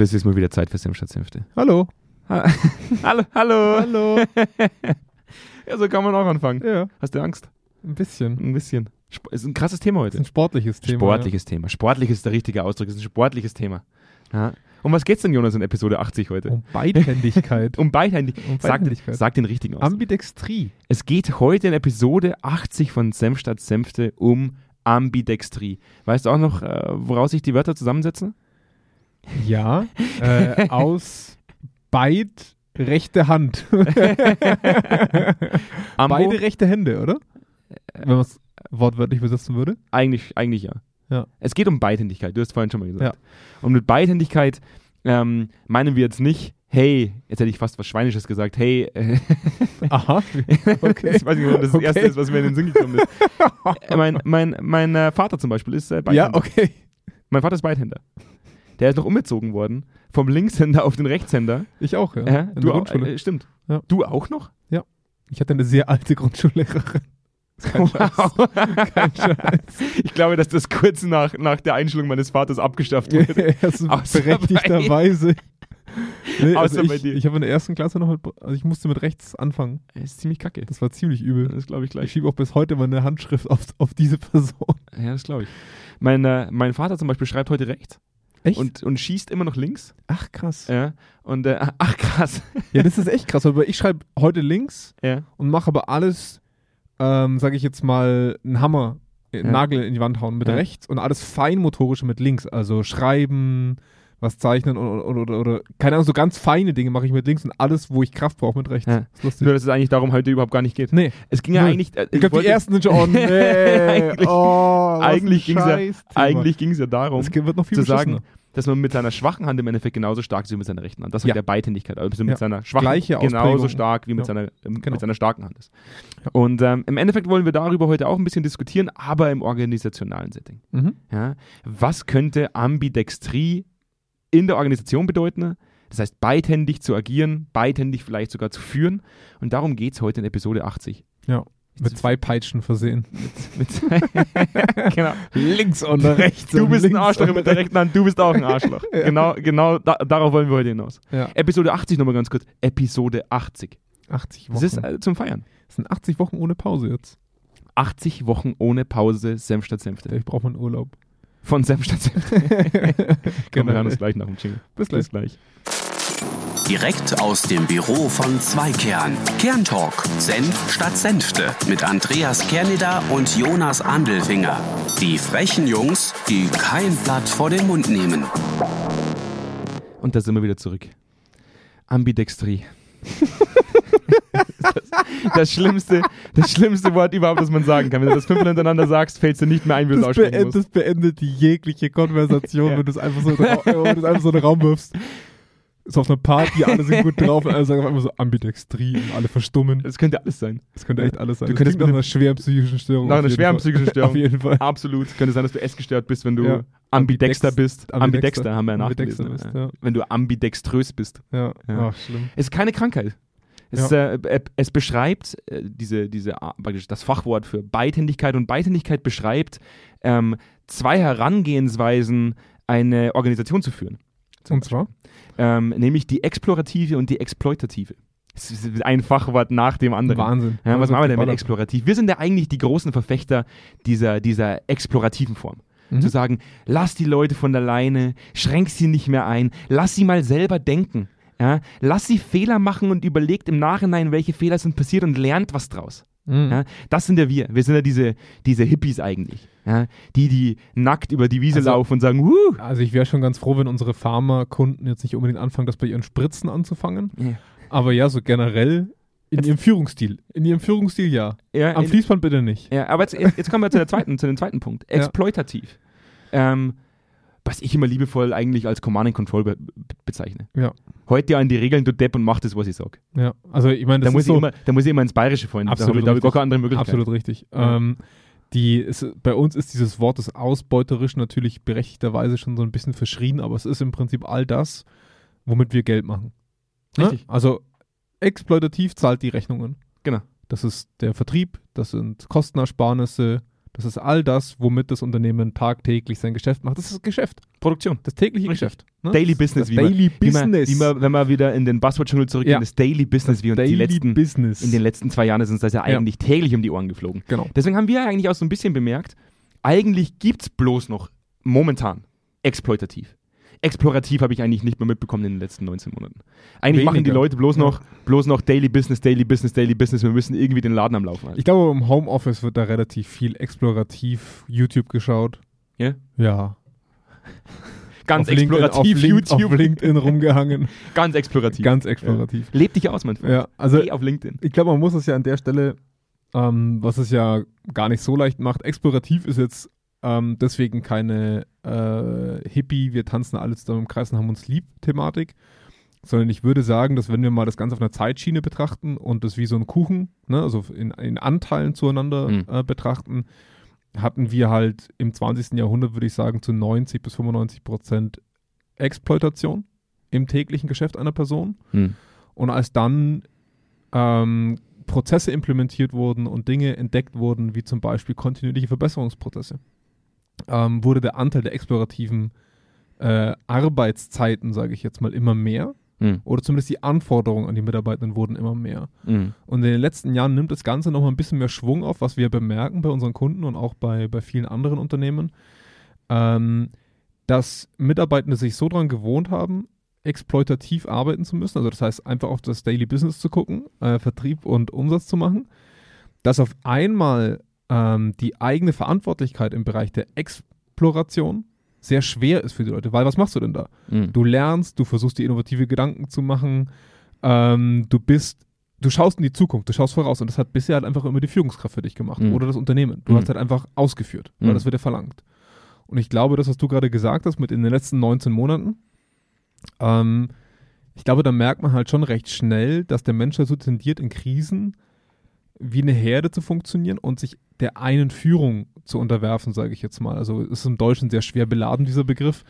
Und es ist mal wieder Zeit für Senf statt Senfte. Hallo. Ha hallo, hallo. Hallo. Ja, so kann man auch anfangen. ja, Hast du Angst? ein bisschen. Ein bisschen. Sp ist ein krasses Thema Das ist heute. ein sportliches Thema. Sportliches Thema. Sportlich ist der richtige Ausdruck. Es ist ein sportliches Thema. Ja. Um was geht's denn, Jonas, in Episode 80 Ja. heute? Um Beidhändigkeit. Um Beidhändig. Um Sag, Beidhändigkeit. sag den richtigen Ausdruck. Ambidextrie. Es geht heute in Episode 80 von Senf statt Senfte um Ambidextrie. Weißt du auch noch, äh, woraus sich die Wörter zusammensetzen? Ja. Äh, aus beid rechte Hand. Beide rechte Hände, oder? Wenn man es wortwörtlich übersetzen würde. Eigentlich, eigentlich ja. Ja. Es geht um Beidhändigkeit, du hast vorhin schon mal gesagt. Und mit Beidhändigkeit ähm, meinen wir jetzt nicht, hey, jetzt hätte ich fast was Schweinisches gesagt, hey, äh, Aha. Okay. ich weiß nicht, warum das das Okay. Erste ist, was mir in den Sinn gekommen ist. Äh, mein mein, mein äh, Vater zum Beispiel ist äh, Beidhänder. Ja, okay. Mein Vater ist Beidhänder. Der ist noch umgezogen worden, vom Linkshänder auf den Rechtshänder. Ich auch, ja. Ja, du auch, äh, stimmt. Ja. Du auch noch? Ich hatte eine sehr alte Grundschullehrerin. Kein Scheiß. Kein Scheiß. Ich glaube, dass das kurz nach, nach der Einstellung meines Vaters abgeschafft wurde. Berechtigterweise. Nee, also Außer bei ich, dir. ich habe in der ersten Klasse noch mit, also ich musste mit rechts anfangen. Das ist ziemlich kacke. Das war ziemlich übel. Das glaube ich Ich gleich. schiebe auch bis heute meine Handschrift auf, auf diese Person. Ja, das glaube ich. Mein, äh, mein Vater zum Beispiel schreibt heute rechts Echt? und, und schießt immer noch links. ach krass. Ja. Und äh, ach krass. Ja, das ist echt krass, aber ich schreibe heute links ja. und mache aber alles, ähm, sage ich jetzt mal, einen Hammer, einen Ja. Nagel in die Wand hauen mit rechts und alles feinmotorische mit links. Also schreiben, was zeichnen oder, oder, oder, keine Ahnung, so ganz feine Dinge mache ich mit links und alles, wo ich Kraft brauche, mit rechts. Ja. ist lustig. Nur, dass es eigentlich darum heute überhaupt gar nicht geht. Nee, Es ging ja eigentlich. Äh, ich glaube, die ersten sind schon, oh nee, Eigentlich- oh, eigentlich ja- ging es ja darum, Es wird noch viel zu sagen, dass man mit seiner schwachen Hand im Endeffekt genauso stark ist wie mit seiner rechten Hand. Das ist Ja. der Beidhändigkeit. Also mit Ja. seiner schwachen Gleiche genauso stark wie mit, Ja. seiner, ähm, Genau. mit seiner starken Hand ist. Ja. Und ähm, im Endeffekt wollen wir darüber heute auch ein bisschen diskutieren, aber im organisationalen Setting. Mhm. Ja? Was könnte Ambidextrie in der Organisation bedeuten? Das heißt, beidhändig zu agieren, beidhändig vielleicht sogar zu führen. Und darum geht es heute in Episode 80. Ja, mit zwei Peitschen versehen. Mit, genau. Links und rechts. Du bist ein Arschloch mit der rechten Hand, du bist auch ein Arschloch. Ja. Genau, genau da, darauf wollen wir heute hinaus. Ja. Episode 80 nochmal ganz kurz. Episode 80. 80 Wochen. Das ist äh, zum Feiern. Das sind 80 Wochen ohne Pause jetzt. 80 Wochen ohne Pause, Senf statt Senfte. Ich brauche mal einen Urlaub. Von Senf statt Senfte. Komm, wir hören uns Genau. gleich nach dem Jingle. Bis gleich. Bis gleich. Direkt aus dem Büro von Zweikern. Kerntalk. Senf statt Senfte. Mit Andreas Kerneder und Jonas Andelfinger. Die frechen Jungs, die kein Blatt vor den Mund nehmen. Und da sind wir wieder zurück. Ambidextrie. das, das, schlimmste, das schlimmste Wort überhaupt, das man sagen kann. Wenn du das fünfmal hintereinander sagst, fällt es dir nicht mehr ein, wie du es Das, aussprechen beendet, das beendet jegliche Konversation, Ja. wenn du es einfach so, in den Ra- wenn du es einfach so in den Raum wirfst. Ist auf einer Party, alle sind gut drauf und alle sagen auf einmal so Ambidextrie und alle verstummen. Das könnte alles sein. Das könnte echt alles sein. Du Das könntest nach mit- einer schweren psychischen Störung. Nach einer schweren psychischen Störung. Auf jeden Fall. Absolut. Könnte sein, dass du essgestört bist, wenn du Ja. ambidexter Ambidex- bist. ambidexter. Ambidexter haben wir ja nachgelesen. bist, ja. Wenn du ambidextrös bist. Ja, Ja. Ach, schlimm. Es ist keine Krankheit. Es, äh, äh, es beschreibt äh, diese, diese, praktisch das Fachwort für Beidhändigkeit und Beidhändigkeit beschreibt ähm, zwei Herangehensweisen, eine Organisation zu führen. Und zwar? ähm, nämlich die explorative und die exploitative. Es ist ein Fachwort nach dem anderen. Wahnsinn. Ja, was Also machen wir denn mit explorativ? Wir sind ja eigentlich die großen Verfechter dieser, dieser explorativen Form. Mhm. Zu sagen, lass die Leute von der Leine, schränk sie nicht mehr ein, lass sie mal selber denken. Ja? Lass sie Fehler machen und überlegt im Nachhinein, welche Fehler sind passiert und lernt was draus. Mhm. Ja? Das sind ja wir. Wir sind ja diese, diese Hippies eigentlich. Ja? Die, die nackt über die Wiese Also- laufen und sagen, Wuh! Also ich wäre schon ganz froh, wenn unsere Pharmakunden jetzt nicht unbedingt anfangen, das bei ihren Spritzen anzufangen. Ja. Aber ja, so generell in Jetzt- ihrem Führungsstil. In ihrem Führungsstil ja. Ja, Am in- Fließband bitte nicht. Ja, aber jetzt, jetzt kommen wir zu, der zweiten, zu dem zweiten Punkt. Exploitativ. Ähm, was ich immer liebevoll eigentlich als Command and Control be be bezeichne. Ja. Heute an die Regeln, du Depp und mach das, was ich sag. Ja. Also ich meine, Da das muss, ist ich so immer, da muss ich immer ins Bayerische fallen. Da Absolut habe ich, da hab ich gar keine andere Möglichkeit. absolut richtig. Ja. Ähm, die ist, bei uns ist dieses Wort des Ausbeuterisch natürlich berechtigterweise schon so ein bisschen verschrien, aber es ist im Prinzip all das, womit wir Geld machen. Ne? Richtig. Also exploitativ zahlt die Rechnungen. Genau. Das ist der Vertrieb, das sind Kostenersparnisse, Das ist all das, womit das Unternehmen tagtäglich sein Geschäft macht. Das ist das Geschäft. Produktion. Das tägliche Richtig. Geschäft. ne? Daily Business, wie, man, Daily wie, man, Business. wie man, wenn man wieder in den Buzzword-Dschungel zurückgeht, Ja. das Daily Business, wie uns die Daily letzten, Business. in den letzten zwei Jahren ist uns das ja Ja. eigentlich täglich um die Ohren geflogen. genau. Deswegen haben wir eigentlich auch so ein bisschen bemerkt, eigentlich gibt es bloß noch momentan exploitativ. Explorativ habe ich eigentlich nicht mehr mitbekommen in den letzten 19 Monaten. Eigentlich machen die Weniger. Leute bloß Ja. noch, bloß noch Daily Business, Daily Business, Daily Business. Wir müssen irgendwie den Laden am Laufen halten. Ich glaube, im Homeoffice wird da relativ viel explorativ YouTube geschaut. Ja? Ja. Ganz Auf LinkedIn- explorativ auf Link- YouTube. Auf LinkedIn rumgehangen. Ganz explorativ. Ganz explorativ. Leb dich aus, mein Freund. Ja, also Geh auf LinkedIn. ich glaube, man muss es ja an der Stelle, ähm, was es ja gar nicht so leicht macht, explorativ ist jetzt ähm, deswegen keine äh, Hippie, wir tanzen alle zusammen im Kreis und haben uns lieb Thematik, sondern ich würde sagen, dass wenn wir mal das Ganze auf einer Zeitschiene betrachten und das wie so ein Kuchen, ne, also in, in Anteilen zueinander Mhm. äh, betrachten, hatten wir halt im 20. Jahrhundert, würde ich sagen, zu 90 bis 95 Prozent Exploitation im täglichen Geschäft einer Person. Hm. Und als dann ähm, Prozesse implementiert wurden und Dinge entdeckt wurden, wie zum Beispiel kontinuierliche Verbesserungsprozesse, ähm, wurde der Anteil der explorativen äh, Arbeitszeiten, sage ich jetzt mal, immer mehr. Hm. Oder zumindest die Anforderungen an die Mitarbeitenden wurden immer mehr. Hm. Und in den letzten Jahren nimmt das Ganze nochmal ein bisschen mehr Schwung auf, was wir bemerken bei unseren Kunden und auch bei, bei vielen anderen Unternehmen, ähm, dass Mitarbeitende sich so dran gewohnt haben, exploitativ arbeiten zu müssen. Also das heißt, einfach auf das Daily Business zu gucken, äh, Vertrieb und Umsatz zu machen, dass auf einmal ähm, die eigene Verantwortlichkeit im Bereich der Exploration sehr schwer ist für die Leute. Weil was machst du denn da? Hm. Du lernst, du versuchst dir innovative Gedanken zu machen, ähm, du bist, du schaust in die Zukunft, du schaust voraus und das hat bisher halt einfach immer die Führungskraft für dich gemacht Mhm. oder das Unternehmen. Du Mhm. hast halt einfach ausgeführt, weil Mhm. das wird dir verlangt. Und ich glaube, das, was du gerade gesagt hast mit in den letzten 19 Monaten, ähm, ich glaube, da merkt man halt schon recht schnell, dass der Mensch dazu tendiert, in Krisen wie eine Herde zu funktionieren und sich der einen Führung zu unterwerfen, sage ich jetzt mal. Also ist im Deutschen sehr schwer beladen, dieser Begriff.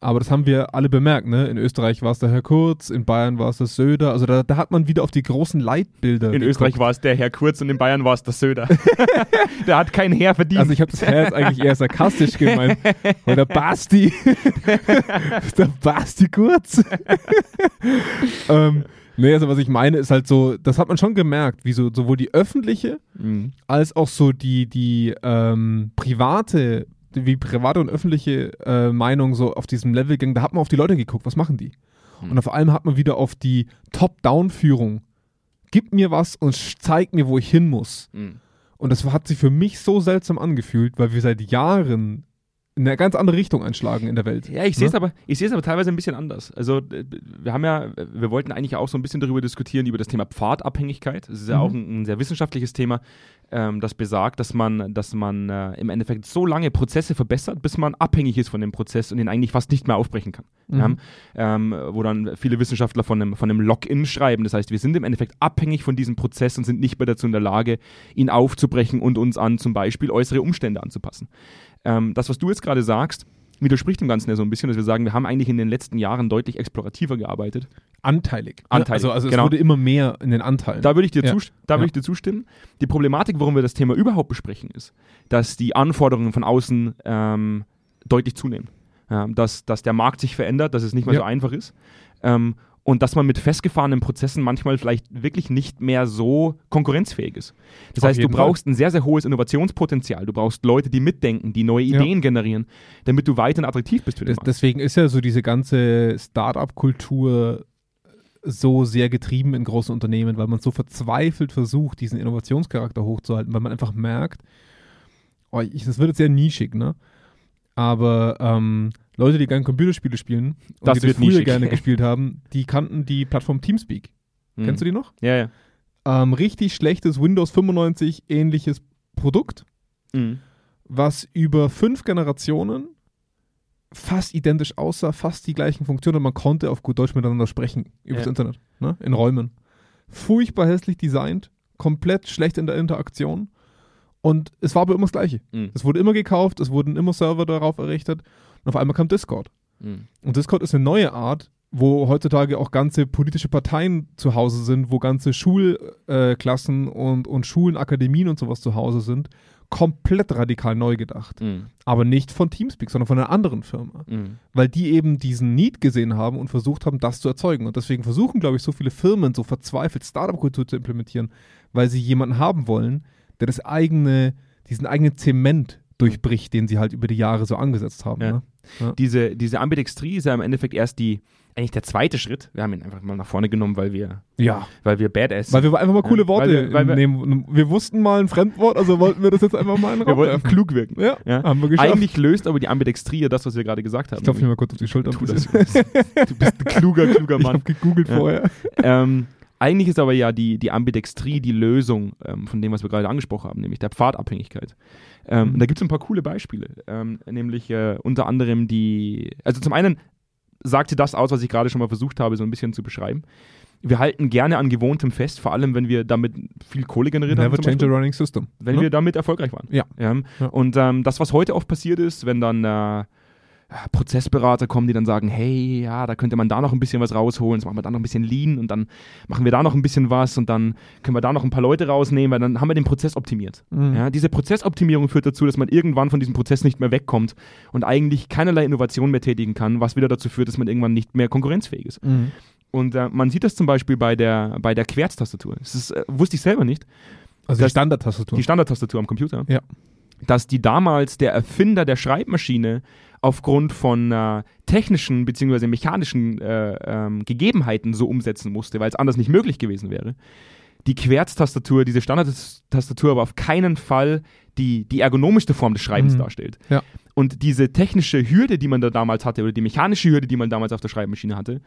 Aber das haben wir alle bemerkt, ne? In Österreich war es der Herr Kurz, in Bayern war es der Söder. Also da, da hat man wieder auf die großen Leitbilder. In geguckt. Österreich war es der Herr Kurz und in Bayern war es der Söder. der hat kein Heer verdient. Also ich habe das Herr jetzt eigentlich eher sarkastisch gemeint. Weil der Basti, der Basti Kurz. ähm, nee, also was ich meine ist halt so, das hat man schon gemerkt, wie so, sowohl die öffentliche Mhm. als auch so die, die ähm, private, wie private und öffentliche äh, Meinung so auf diesem Level ging, da hat man auf die Leute geguckt, was machen die? Hm. Und vor allem hat man wieder auf die Top-Down-Führung. Gib mir was und zeig mir, wo ich hin muss. Mhm. Und das hat sich für mich so seltsam angefühlt, weil wir seit Jahren in eine ganz andere Richtung einschlagen in der Welt. Ja, ich sehe es Ne? aber, ich aber teilweise ein bisschen anders. Also wir haben ja, wir wollten eigentlich auch so ein bisschen darüber diskutieren über das Thema Pfadabhängigkeit. Das ist ja Mhm. auch ein, ein sehr wissenschaftliches Thema, ähm, das besagt, dass man, dass man äh, im Endeffekt so lange Prozesse verbessert, bis man abhängig ist von dem Prozess und ihn eigentlich fast nicht mehr aufbrechen kann. Mhm. Ja, ähm, wo dann viele Wissenschaftler von einem, von einem Lock-in schreiben. Das heißt, wir sind im Endeffekt abhängig von diesem Prozess und sind nicht mehr dazu in der Lage, ihn aufzubrechen und uns an zum Beispiel äußere Umstände anzupassen. Ähm, das, was du jetzt gerade sagst, widerspricht dem Ganzen ja so ein bisschen, dass wir sagen, wir haben eigentlich in den letzten Jahren deutlich explorativer gearbeitet. Anteilig. ne? Anteilig, Also, also genau. es wurde immer mehr in den Anteilen. Da würde ich, dir Ja. da Ja. ich dir zustimmen. Die Problematik, warum wir das Thema überhaupt besprechen, ist, dass die Anforderungen von außen ähm, deutlich zunehmen. Ja, dass, dass der Markt sich verändert, dass es nicht mehr Ja. so einfach ist. Ähm, und dass man mit festgefahrenen Prozessen manchmal vielleicht wirklich nicht mehr so konkurrenzfähig ist. Das Auf heißt, du jeden Fall. brauchst ein sehr, sehr hohes Innovationspotenzial. Du brauchst Leute, die mitdenken, die neue Ja. Ideen generieren, damit du weiterhin attraktiv bist für den Des, Markt. deswegen ist ja so diese ganze Start-up-Kultur so sehr getrieben in großen Unternehmen, weil man so verzweifelt versucht, diesen Innovationscharakter hochzuhalten, weil man einfach merkt, oh, ich, das wird jetzt sehr nischig, ne? Aber ähm, Leute, die gerne Computerspiele spielen und Das die das früher nischig. gerne gespielt haben, die kannten die Plattform Teamspeak. Mhm. Kennst du die noch? Ja, ja. Ähm, richtig schlechtes Windows 95 ähnliches Produkt, Mhm. was über fünf Generationen fast identisch aussah, fast die gleichen Funktionen und man konnte auf gut Deutsch miteinander sprechen übers Ja. Internet, ne? in Räumen. Furchtbar hässlich designt, komplett schlecht in der Interaktion und es war aber immer das Gleiche. Mhm. Es wurde immer gekauft, es wurden immer Server darauf errichtet und auf einmal kam Discord. Mhm. Und Discord ist eine neue Art, wo heutzutage auch ganze politische Parteien zu Hause sind, wo ganze Schulklassen äh, und, und Schulen, Akademien und sowas zu Hause sind, komplett radikal neu gedacht. Mhm. Aber nicht von Teamspeak, sondern von einer anderen Firma. Mhm. Weil die eben diesen Need gesehen haben und versucht haben, das zu erzeugen. Und deswegen versuchen, glaube ich, so viele Firmen so verzweifelt Startup-Kultur zu implementieren, weil sie jemanden haben wollen, der das eigene, diesen eigenen Zement durchbricht, den sie halt über die Jahre so angesetzt haben. Ja. Ne? Diese, diese Ambidextrie ist ja im Endeffekt erst die, eigentlich der zweite Schritt. Wir haben ihn einfach mal nach vorne genommen, weil wir, Ja. weil wir Badass Weil wir einfach mal coole Ja, Worte weil wir- weil wir- nehmen. Wir wussten mal ein Fremdwort, also wollten wir das jetzt einfach mal in wir wollten werfen. klug wirken. Ja, Ja. haben wir geschafft. Eigentlich löst aber die Ambidextrie ja das, was wir gerade gesagt haben. ich klopfe mir mal kurz auf die Schulter. Tu das. Du bist ein kluger, kluger Ich Mann. habe gegoogelt Ja. vorher. ähm, eigentlich ist aber ja die, die Ambidextrie die Lösung ähm, von dem, was wir gerade angesprochen haben, nämlich der Pfadabhängigkeit. Ähm, Mhm. da gibt es ein paar coole Beispiele, ähm, nämlich äh, unter anderem die, also zum einen sagt sie das aus, was ich gerade schon mal versucht habe, so ein bisschen zu beschreiben. Wir halten gerne an Gewohntem fest, vor allem wenn wir damit viel Kohle generiert haben. Never change a running system. wenn Ne? wir damit erfolgreich waren. Ja. Ja. Und ähm, das, was heute oft passiert ist, wenn dann äh, Prozessberater kommen, die dann sagen, hey, ja, da könnte man da noch ein bisschen was rausholen, jetzt machen wir da noch ein bisschen Lean und dann machen wir da noch ein bisschen was und dann können wir da noch ein paar Leute rausnehmen, weil dann haben wir den Prozess optimiert. Mhm. Ja, diese Prozessoptimierung führt dazu, dass man irgendwann von diesem Prozess nicht mehr wegkommt und eigentlich keinerlei Innovation mehr tätigen kann, was wieder dazu führt, dass man irgendwann nicht mehr konkurrenzfähig ist. Mhm. Und äh, man sieht das zum Beispiel bei der, bei der Querztastatur. Das ist, äh, wusste ich selber nicht. Also die Standardtastatur. Die Standardtastatur am Computer. Ja. Dass die damals der Erfinder der Schreibmaschine aufgrund von äh, technischen bzw. mechanischen äh, ähm, Gegebenheiten so umsetzen musste, weil es anders nicht möglich gewesen wäre. Die Querztastatur, diese Standardtastatur, aber auf keinen Fall die, die ergonomischste Form des Schreibens Mhm. darstellt. Ja. Und diese technische Hürde, die man da damals hatte, oder die mechanische Hürde, die man damals auf der Schreibmaschine hatte,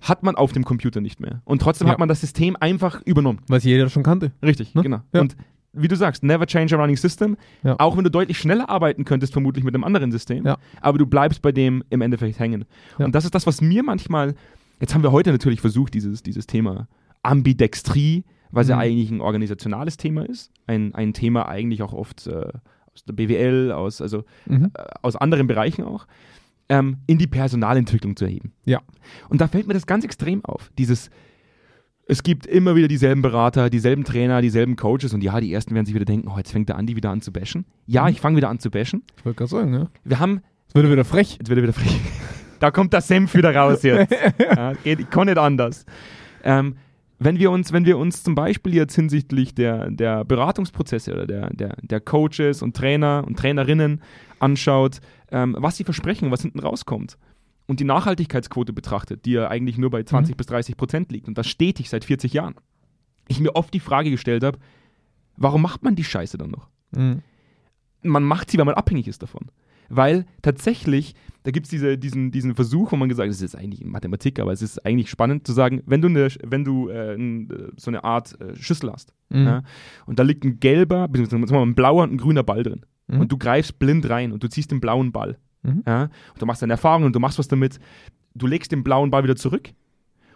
hat man auf dem Computer nicht mehr. Und trotzdem Ja. hat man das System einfach übernommen. Was jeder schon kannte. Richtig, Ne? genau. Ja. Und wie du sagst, never change a running system. Ja. Auch wenn du deutlich schneller arbeiten könntest, vermutlich mit einem anderen System. Ja. Aber du bleibst bei dem im Endeffekt hängen. Ja. Und das ist das, was mir manchmal. Jetzt haben wir heute natürlich versucht, dieses, dieses Thema Ambidextrie, was ja Mhm. eigentlich ein organisationales Thema ist. Ein, ein Thema eigentlich auch oft äh, aus der BWL, aus, also Mhm. äh, aus anderen Bereichen auch, ähm, in die Personalentwicklung zu erheben. Ja. Und da fällt mir das ganz extrem auf. Dieses, es gibt immer wieder dieselben Berater, dieselben Trainer, dieselben Coaches und ja, die ersten werden sich wieder denken, oh, jetzt fängt der Andi wieder an zu bashen. Ja, Mhm. ich fange wieder an zu bashen. Ich wollte gerade sagen, ja. Wir haben, Es würde wieder frech. jetzt wird er wieder frech. da kommt der Senf wieder raus jetzt. ja, geht, ich kann nicht anders. Ähm, wenn wir uns, wenn wir uns zum Beispiel jetzt hinsichtlich der, der Beratungsprozesse oder der, der, der Coaches und Trainer und Trainerinnen anschaut, ähm, was sie versprechen was hinten rauskommt und die Nachhaltigkeitsquote betrachtet, die ja eigentlich nur bei 20 bis 30 Prozent liegt und das stetig seit 40 Jahren, ich mir oft die Frage gestellt habe, warum macht man die Scheiße dann noch? Mhm. man macht sie, weil man abhängig ist davon. Weil tatsächlich, da gibt es diese, diesen, diesen Versuch, wo man gesagt hat, das ist eigentlich Mathematik, aber es ist eigentlich spannend zu sagen, wenn du, eine, wenn du äh, äh, so eine Art äh, Schüssel hast Mhm. ja, und da liegt ein gelber, beziehungsweise ein blauer und ein grüner Ball drin Mhm. und du greifst blind rein und du ziehst den blauen Ball Mhm. ja, und du machst deine Erfahrungen und du machst was damit, du legst den blauen Ball wieder zurück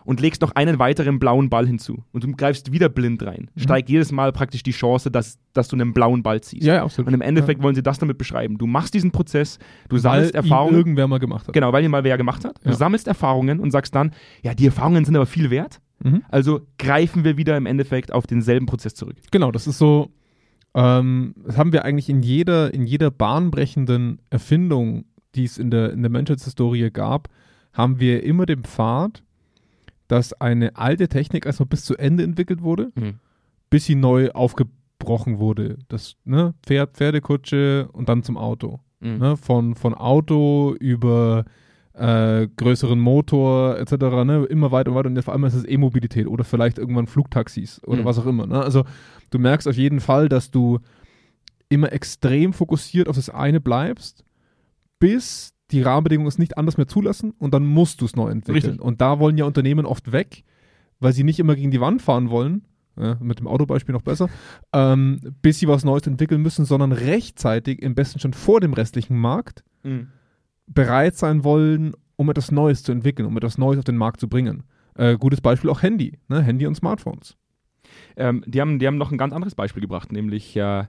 und legst noch einen weiteren blauen Ball hinzu und du greifst wieder blind rein, Mhm. steigt jedes Mal praktisch die Chance, dass, dass du einen blauen Ball ziehst. Ja, ja, absolut. Und im Endeffekt wollen sie das damit beschreiben. Du machst diesen Prozess, du Weil sammelst ihn Erfahrungen. irgendwer mal gemacht hat. Genau, weil ihn mal wer gemacht hat. Du Ja. sammelst Erfahrungen und sagst dann, ja, die Erfahrungen sind aber viel wert. Mhm. Also greifen wir wieder im Endeffekt auf denselben Prozess zurück. Genau, das ist so, ähm, das haben wir eigentlich in jeder, in jeder bahnbrechenden Erfindung, die es in der, in der Menschheitshistorie gab, haben wir immer den Pfad, dass eine alte Technik erstmal bis zu Ende entwickelt wurde, bis sie neu aufgebrochen wurde. Das ne, Pferd, Pferdekutsche und dann zum Auto. Mhm. Ne? Von, von Auto über äh, größeren Motor etc. Ne? Immer weiter und weiter. Und vor allem ist es E-Mobilität oder vielleicht irgendwann Flugtaxis oder Mhm. was auch immer. Ne? Also du merkst auf jeden Fall, dass du immer extrem fokussiert auf das eine bleibst, bis die Rahmenbedingungen es nicht anders mehr zulassen und dann musst du es neu entwickeln. Richtig. Und da wollen ja Unternehmen oft weg, weil sie nicht immer gegen die Wand fahren wollen, ja, mit dem Autobeispiel noch besser, ähm, bis sie was Neues entwickeln müssen, sondern rechtzeitig, im besten schon vor dem restlichen Markt, Mhm. bereit sein wollen, um etwas Neues zu entwickeln, um etwas Neues auf den Markt zu bringen. Äh, gutes Beispiel auch Handy, ne? Handy und Smartphones. Ähm, die, haben, die haben noch ein ganz anderes Beispiel gebracht, nämlich äh,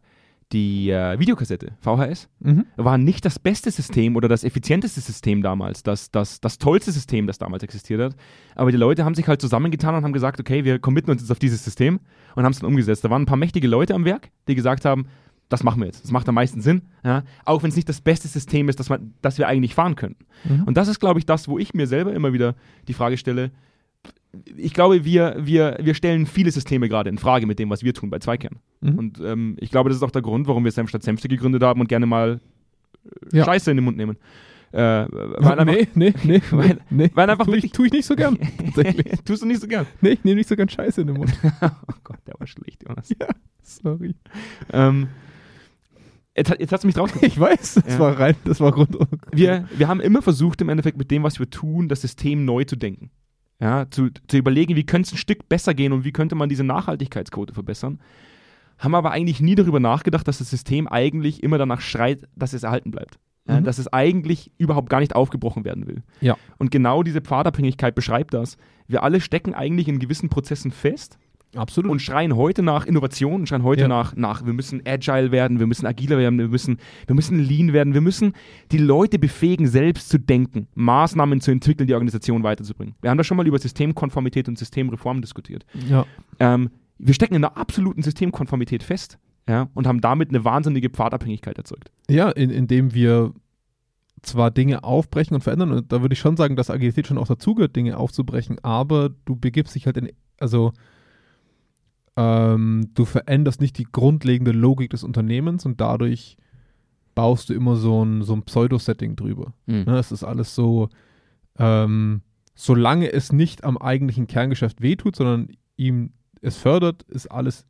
die äh, Videokassette, VHS. Mhm. war nicht das beste System oder das effizienteste System damals, das, das, das tollste System, das damals existiert hat. Aber die Leute haben sich halt zusammengetan und haben gesagt, okay, wir committen uns jetzt auf dieses System und haben es dann umgesetzt. Da waren ein paar mächtige Leute am Werk, die gesagt haben, das machen wir jetzt. Das macht am meisten Sinn, ja? auch wenn es nicht das beste System ist, das, man, das wir eigentlich fahren könnten. Mhm. Und das ist, glaube ich, das, wo ich mir selber immer wieder die Frage stelle. Ich glaube, wir, wir, wir stellen viele Systeme gerade in Frage mit dem, was wir tun bei Zweikern. Mhm. Und ähm, ich glaube, das ist auch der Grund, warum wir Senf statt Senfte gegründet haben und gerne mal äh, Ja. Scheiße in den Mund nehmen. Äh, weil einfach, nee, nee, nee, Weil- nee. weil einfach tu ich, wirklich- tu ich nicht so gern. Tust du nicht so gern. nee, ich nehme nicht so gern Scheiße in den Mund. oh Gott, der war schlecht, Jonas. ja, sorry. ähm, jetzt, jetzt hast du mich drauf. Ich weiß, das Ja. war rein, das war rund. wir, wir haben immer versucht, im Endeffekt mit dem, was wir tun, das System neu zu denken. Ja, zu, zu überlegen, wie könnte es ein Stück besser gehen und wie könnte man diese Nachhaltigkeitsquote verbessern. Haben aber eigentlich nie darüber nachgedacht, dass das System eigentlich immer danach schreit, dass es erhalten bleibt. Mhm. dass es eigentlich überhaupt gar nicht aufgebrochen werden will. Ja. Und genau diese Pfadabhängigkeit beschreibt das. Wir alle stecken eigentlich in gewissen Prozessen fest Absolut. und schreien heute nach Innovation, schreien heute Ja. nach, nach, wir müssen agile werden, wir müssen agiler werden, wir müssen, wir müssen lean werden, wir müssen die Leute befähigen, selbst zu denken, Maßnahmen zu entwickeln, die Organisation weiterzubringen. Wir haben da schon mal über Systemkonformität und Systemreform diskutiert. ja. Ähm, wir stecken in einer absoluten Systemkonformität fest ja, und haben damit eine wahnsinnige Pfadabhängigkeit erzeugt. Ja, in, indem wir zwar Dinge aufbrechen und verändern, und da würde ich schon sagen, dass Agilität schon auch dazugehört, Dinge aufzubrechen, aber du begibst dich halt in, also ähm, du veränderst nicht die grundlegende Logik des Unternehmens und dadurch baust du immer so ein, so ein Pseudo-Setting drüber. Ne, es ist alles so, ähm, solange es nicht am eigentlichen Kerngeschäft wehtut, sondern ihm es fördert, ist alles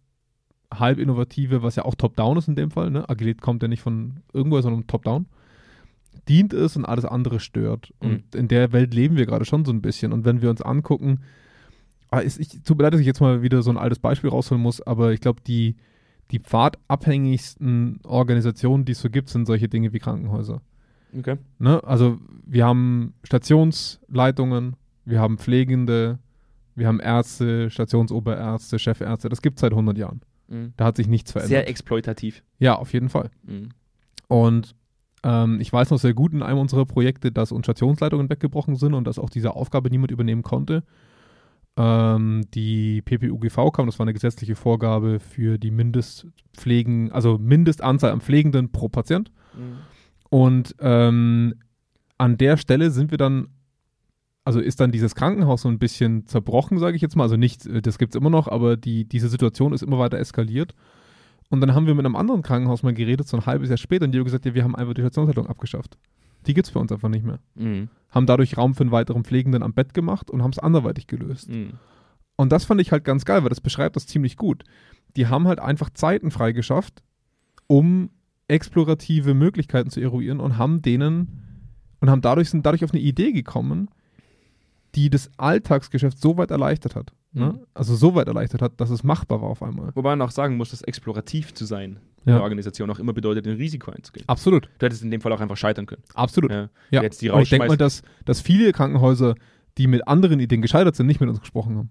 halb innovative, was ja auch top-down ist in dem Fall. Ne? Agilität kommt ja nicht von irgendwo, sondern top-down. Dient es und alles andere stört. Und in der Welt leben wir gerade schon so ein bisschen. Und wenn wir uns angucken, ah, ist, ich, tut mir leid, dass ich jetzt mal wieder so ein altes Beispiel rausholen muss, aber ich glaube, die, die pfadabhängigsten Organisationen, die es so gibt, sind solche Dinge wie Krankenhäuser. Okay. Ne? Also wir haben Stationsleitungen, wir haben Pflegende, wir haben Ärzte, Stationsoberärzte, Chefärzte. Das gibt es seit 100 Jahren. Da hat sich nichts verändert. Sehr exploitativ. ja, auf jeden Fall. Und ähm, ich weiß noch sehr gut in einem unserer Projekte, dass uns Stationsleitungen weggebrochen sind und dass auch diese Aufgabe niemand übernehmen konnte. Ähm, die PPUGV kam, das war eine gesetzliche Vorgabe für die Mindestpflegen, also Mindestanzahl an Pflegenden pro Patient. Und ähm, an der Stelle sind wir dann, also ist dann dieses Krankenhaus so ein bisschen zerbrochen, sage ich jetzt mal. Also nicht, äh, das gibt es immer noch, aber die, diese Situation ist immer weiter eskaliert. Und dann haben wir mit einem anderen Krankenhaus mal geredet, so ein halbes Jahr später, und die haben gesagt, ja, wir haben einfach die Stationsleitung abgeschafft. Die gibt es bei uns einfach nicht mehr. Mhm. Haben dadurch Raum für einen weiteren Pflegenden am Bett gemacht und haben es anderweitig gelöst. Mhm. Und das fand ich halt ganz geil, weil das beschreibt das ziemlich gut. Die haben halt einfach Zeiten freigeschafft, um explorative Möglichkeiten zu eruieren und haben denen und haben dadurch sind dadurch auf eine Idee gekommen, die das Alltagsgeschäft so weit erleichtert hat. Mhm. Ne? Also so weit erleichtert hat, dass es machbar war auf einmal. Wobei man auch sagen muss, dass explorativ zu sein in Ja. der Organisation auch immer bedeutet, ein Risiko einzugehen. Absolut, Du hättest in dem Fall auch einfach scheitern können. absolut. Ja. Ja. Jetzt die ich denke mal, dass, dass viele Krankenhäuser, die mit anderen Ideen gescheitert sind, nicht mit uns gesprochen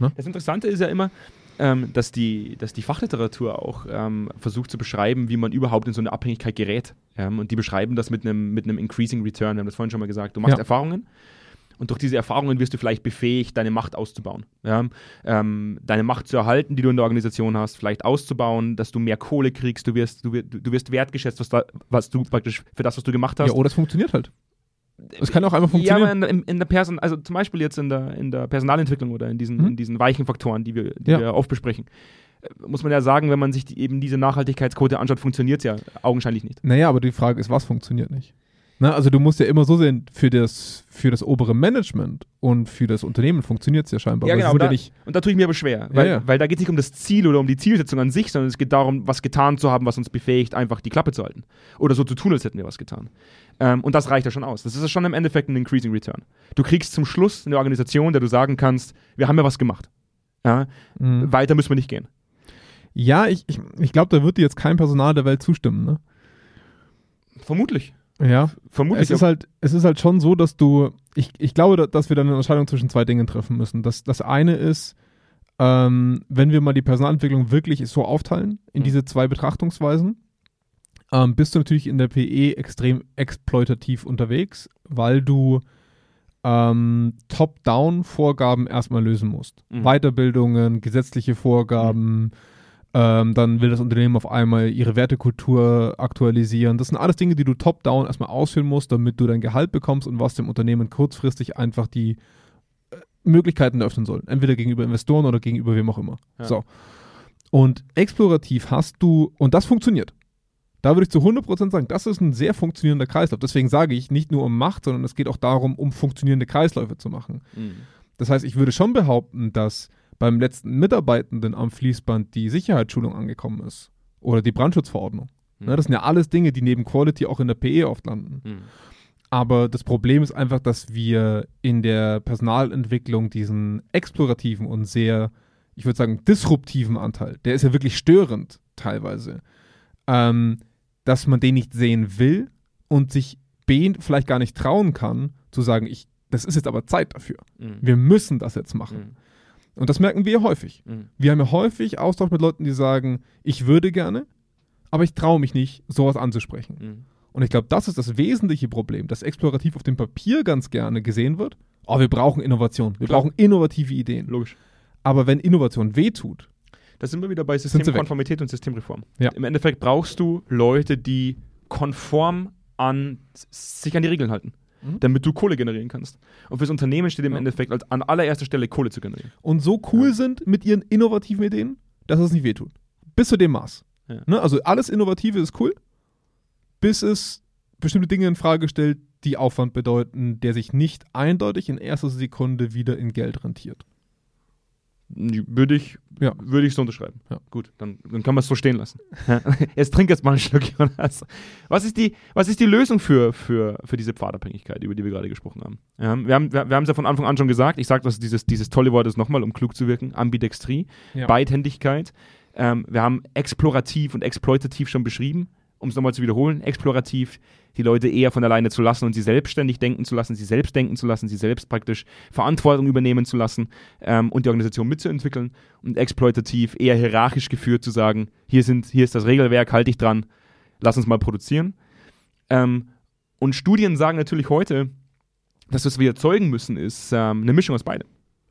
haben. Das Interessante ist ja immer, ähm, dass, die, dass die Fachliteratur auch ähm, versucht zu beschreiben, wie man überhaupt in so eine Abhängigkeit gerät. Ähm, und die beschreiben das mit einem mit einem Increasing Return. Wir haben das vorhin schon mal gesagt. Du machst Ja. Erfahrungen und durch diese Erfahrungen wirst du vielleicht befähigt, deine Macht auszubauen. Ja? Ähm, deine Macht zu erhalten, die du in der Organisation hast, vielleicht auszubauen, dass du mehr Kohle kriegst, du wirst, du, wirst- du wirst wertgeschätzt, was, da, was du praktisch für das, was du gemacht hast. Ja, oder es funktioniert halt. Es kann auch einfach Ja, funktionieren. aber in, in, in der Person, also zum Beispiel jetzt in der, in der Personalentwicklung oder in diesen, Mhm. in diesen weichen Faktoren, die wir, die Ja. wir oft besprechen, äh, muss man ja sagen, wenn man sich die, eben diese Nachhaltigkeitsquote anschaut, funktioniert es ja augenscheinlich nicht. Naja, aber die Frage ist, was funktioniert nicht? Na, also du musst ja immer so sehen, für das, für das obere Management und für das Unternehmen funktioniert es ja scheinbar. Ja, genau, da- ja nicht, Und da tue ich mir aber schwer, weil, ja. weil da geht es nicht um das Ziel oder um die Zielsetzung an sich, sondern es geht darum, was getan zu haben, was uns befähigt, einfach die Klappe zu halten. Oder so zu tun, als hätten wir was getan. Ähm, und das reicht ja schon aus. Das ist ja schon im Endeffekt ein Increasing Return. Du kriegst zum Schluss eine Organisation, der du sagen kannst, wir haben ja was gemacht. Ja, Mhm. Weiter müssen wir nicht gehen. Ja, ich, ich, ich glaube, da wird dir jetzt kein Personal der Welt zustimmen, ne? Vermutlich. Ja. Vermutlich. Es ist halt, es ist halt schon so, dass du, ich, ich glaube, da- dass wir dann eine Entscheidung zwischen zwei Dingen treffen müssen. Das, das eine ist, ähm, wenn wir mal die Personalentwicklung wirklich so aufteilen in Mhm. diese zwei Betrachtungsweisen, ähm, bist du natürlich in der PE extrem exploitativ unterwegs, weil du ähm, Top-Down-Vorgaben erstmal lösen musst. Mhm. Weiterbildungen, gesetzliche Vorgaben, Ähm, dann will das Unternehmen auf einmal ihre Wertekultur aktualisieren. Das sind alles Dinge, die du top-down erstmal ausführen musst, damit du dein Gehalt bekommst und was dem Unternehmen kurzfristig einfach die äh, Möglichkeiten öffnen soll. Entweder gegenüber Investoren oder gegenüber wem auch immer. Ja. So. Und explorativ hast du, und das funktioniert. Da würde ich zu 100% sagen, das ist ein sehr funktionierender Kreislauf. Deswegen sage ich nicht nur um Macht, sondern es geht auch darum, um funktionierende Kreisläufe zu machen. Mhm. Das heißt, ich würde schon behaupten, dass beim letzten Mitarbeitenden am Fließband die Sicherheitsschulung angekommen ist. Oder die Brandschutzverordnung. Mhm. Ne, das sind ja alles Dinge, die neben Quality auch in der PE oft landen. Mhm. Aber das Problem ist einfach, dass wir in der Personalentwicklung diesen explorativen und sehr, ich würde sagen, disruptiven Anteil, der ist ja wirklich störend teilweise, ähm, dass man den nicht sehen will und sich B vielleicht gar nicht trauen kann, zu sagen, ich, das ist jetzt aber Zeit dafür. Mhm. Wir müssen das jetzt machen. Und das merken wir häufig. Mhm. Wir haben ja häufig Austausch mit Leuten, die sagen, ich würde gerne, aber ich traue mich nicht, sowas anzusprechen. Mhm. Und ich glaube, das ist das wesentliche Problem, dass explorativ auf dem Papier ganz gerne gesehen wird. Oh, wir brauchen Innovation, wir Klar. brauchen innovative Ideen. Logisch. Aber wenn Innovation wehtut, Da sind wir wieder bei. Systemkonformität und Systemreform. Ja. Im Endeffekt brauchst du Leute, die konform an sich an die Regeln halten, Mhm. damit du Kohle generieren kannst. Und fürs Unternehmen steht im Ja. Endeffekt als an allererster Stelle Kohle zu generieren. und so cool Ja. sind mit ihren innovativen Ideen, dass es nicht wehtut. Bis zu dem Maß. Ja. Ne? Also alles Innovative ist cool, bis es bestimmte Dinge in Frage stellt, die Aufwand bedeuten, der sich nicht eindeutig in erster Sekunde wieder in Geld rentiert. Würde ich, Ja. würde ich so unterschreiben. Ja. Gut, dann, dann kann man es so stehen lassen. jetzt trink jetzt mal einen Schluck, Jonas. Was ist die, was ist die Lösung für, für, für diese Pfadabhängigkeit, über die wir gerade gesprochen haben? Ja, wir haben wir, wir haben es ja von Anfang an schon gesagt. Ich sage das dieses, dieses tolle Wort ist nochmal, um klug zu wirken. Ambidextrie. Beidhändigkeit. Ähm, wir haben explorativ und exploitativ schon beschrieben. Um es nochmal zu wiederholen, explorativ die Leute eher von alleine zu lassen und sie selbstständig denken zu lassen, sie selbst denken zu lassen, sie selbst praktisch Verantwortung übernehmen zu lassen ähm, und die Organisation mitzuentwickeln und exploitativ eher hierarchisch geführt zu sagen, hier, sind, hier ist das Regelwerk, halt dich dran, lass uns mal produzieren. Ähm, und Studien sagen natürlich heute, dass was wir erzeugen müssen, ist ähm, eine Mischung aus beidem.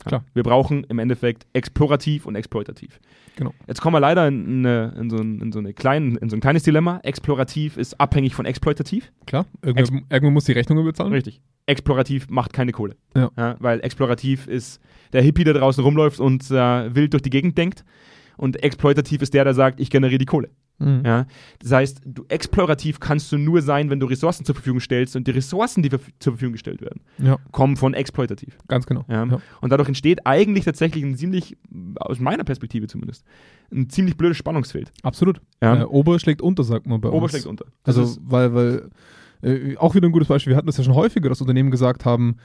Klar. Wir brauchen im Endeffekt explorativ und exploitativ. Genau. Jetzt kommen wir leider in, eine, in, so ein, in, so eine kleinen, in so ein kleines Dilemma. Explorativ ist abhängig von exploitativ. Klar, irgendwann, irgendwann muss die Rechnung bezahlen. Richtig. Explorativ macht keine Kohle. Ja. weil explorativ ist der Hippie, der draußen rumläuft und äh, wild durch die Gegend denkt. Und exploitativ ist der, der sagt, ich generiere die Kohle. Mhm. Ja? Das heißt, du, explorativ kannst du nur sein, wenn du Ressourcen zur Verfügung stellst und die Ressourcen, die zur Verfügung gestellt werden, ja, kommen von exploitativ. ganz genau. Ja? Ja. Und dadurch entsteht eigentlich tatsächlich ein ziemlich, aus meiner Perspektive zumindest, ein ziemlich blödes Spannungsfeld. Absolut. Äh, Ober schlägt unter, sagt man bei Ober uns. schlägt unter. Das Also, weil, weil, äh, auch wieder ein gutes Beispiel, wir hatten das ja schon häufiger, dass Unternehmen gesagt haben,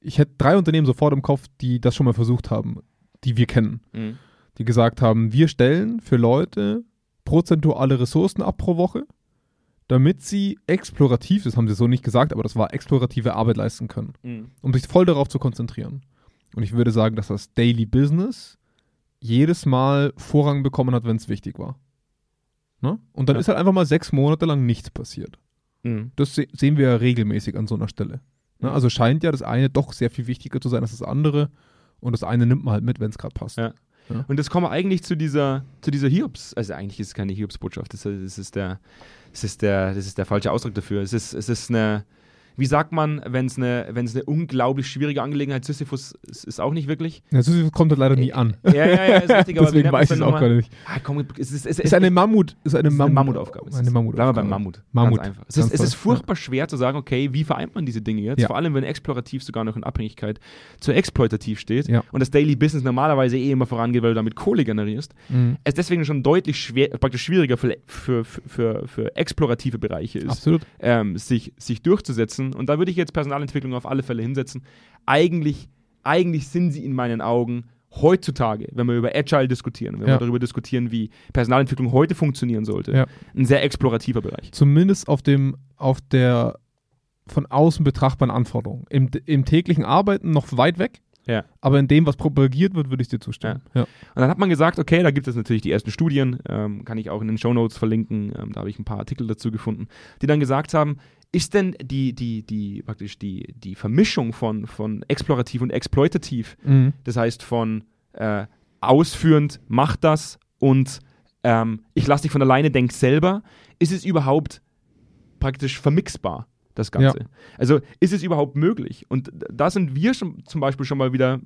ich hätte drei Unternehmen sofort im Kopf, die das schon mal versucht haben, die wir kennen, Mhm. die gesagt haben, wir stellen für Leute prozentuale Ressourcen ab pro Woche, damit sie explorativ, das haben sie so nicht gesagt, aber das war explorative Arbeit leisten können, Mhm. um sich voll darauf zu konzentrieren. Und ich würde sagen, dass das Daily Business jedes Mal Vorrang bekommen hat, wenn es wichtig war. Ne? Und dann Ja. ist halt einfach mal sechs Monate lang nichts passiert. Mhm. Das se sehen wir ja regelmäßig an so einer Stelle. Ne? Mhm. Also scheint ja das eine doch sehr viel wichtiger zu sein als das andere. Und das eine nimmt man halt mit, wenn es gerade passt. Ja. Und das kommen wir eigentlich zu dieser, zu dieser Hiobs, also eigentlich ist es keine Hiobsbotschaft, das, das, ist der, das, ist der, das ist der falsche Ausdruck dafür. Es ist, es ist eine, wie sagt man, wenn es eine, wenn es eine unglaublich schwierige Angelegenheit Sisyphus ist, ist auch nicht wirklich. Ja, Sisyphus kommt halt leider nie an. Ja, ja, ja, ist richtig, aber Deswegen weiß ich es auch gerade nicht. Ah, komm, es ist, es, Ist eine Mammut, ist eine, ist Mammut, eine Mammutaufgabe. Es Eine ist- Mammutaufgabe. Bleiben wir beim Mammut. Mammut. Ganz einfach. Es ist, es ist furchtbar schwer zu sagen, okay, wie vereint man diese Dinge jetzt? Ja. Vor allem, wenn explorativ sogar noch in Abhängigkeit zu exploitativ steht Ja. und das Daily Business normalerweise eh immer vorangeht, weil du damit Kohle generierst. Mhm. Es deswegen schon deutlich schwer, praktisch schwieriger für, für, für, für explorative Bereiche ist, ähm, sich, sich durchzusetzen. Und da würde ich jetzt Personalentwicklung auf alle Fälle hinsetzen. Eigentlich, eigentlich sind sie in meinen Augen heutzutage, wenn wir über Agile diskutieren, wenn Ja. wir darüber diskutieren, wie Personalentwicklung heute funktionieren sollte, Ja. ein sehr explorativer Bereich. Zumindest auf dem, auf der von außen betrachtbaren Anforderung. Im, Im täglichen Arbeiten noch weit weg, Ja. aber in dem, was propagiert wird, würde ich dir zustimmen. Ja. Und dann hat man gesagt, okay, da gibt es natürlich die ersten Studien, ähm, kann ich auch in den Shownotes verlinken, ähm, da habe ich ein paar Artikel dazu gefunden, die dann gesagt haben, ist denn die, die, die, praktisch die, die Vermischung von, von explorativ und exploitativ, Mhm. das heißt von äh, ausführend macht das und ähm, ich lasse dich von alleine, denk selber, ist es überhaupt praktisch vermixbar, das Ganze? Ja. Also ist es überhaupt möglich? Und da sind wir schon, zum Beispiel schon mal wieder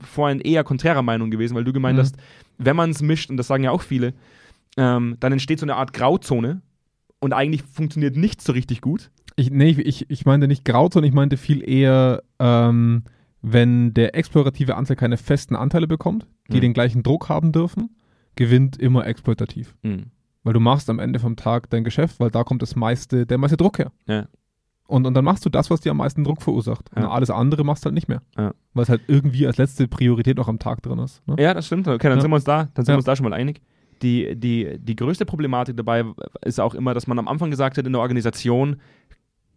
vorhin eher konträrer Meinung gewesen, weil du gemeint Mhm. hast, wenn man es mischt, und das sagen ja auch viele, ähm, dann entsteht so eine Art Grauzone und eigentlich funktioniert nichts so richtig gut. Ich, nee, ich, ich meinte nicht Grauzone, ich meinte viel eher, ähm, wenn der explorative Anteil keine festen Anteile bekommt, die Mhm. den gleichen Druck haben dürfen, gewinnt immer exploitativ. Weil du machst am Ende vom Tag dein Geschäft, weil da kommt das meiste, der meiste Druck her. Ja. Und, und dann machst du das, was dir am meisten Druck verursacht. Ja. alles andere machst du halt nicht mehr. Ja. Weil es halt irgendwie als letzte Priorität noch am Tag drin ist. Ne? Ja, das stimmt. Okay, dann sind wir uns da, dann sind wir uns da schon mal einig. Die, die, die größte Problematik dabei ist auch immer, dass man am Anfang gesagt hat, in der Organisation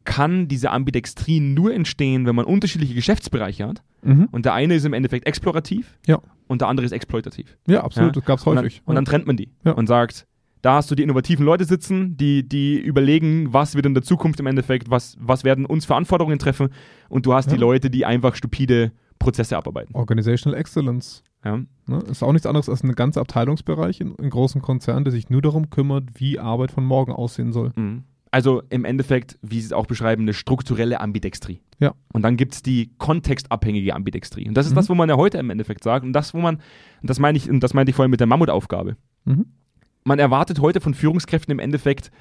kann diese Ambidextrie nur entstehen, wenn man unterschiedliche Geschäftsbereiche hat. Mhm. Und der eine ist im Endeffekt explorativ Ja. und der andere ist exploitativ. Ja, absolut. Ja. Das gab es Und dann, häufig. und dann trennt man die Ja. und sagt, da hast du die innovativen Leute sitzen, die, die überlegen, was wird in der Zukunft im Endeffekt, was, was werden uns für Anforderungen treffen und du hast die. Leute, die einfach stupide Prozesse abarbeiten. Organizational Excellence. Ja. Ne? Ist auch nichts anderes als ein ganzer Abteilungsbereich in, in großen Konzernen, der sich nur darum kümmert, wie Arbeit von morgen aussehen soll. Mhm. Also im Endeffekt, wie sie es auch beschreiben, eine strukturelle Ambidextrie. Ja. Und dann gibt es die kontextabhängige Ambidextrie. Und das ist Mhm. das, wo man ja heute im Endeffekt sagt. Und das, wo man, und das meine ich, und das meinte ich vorhin mit der Mammutaufgabe. Mhm. Man erwartet heute von Führungskräften im Endeffekt,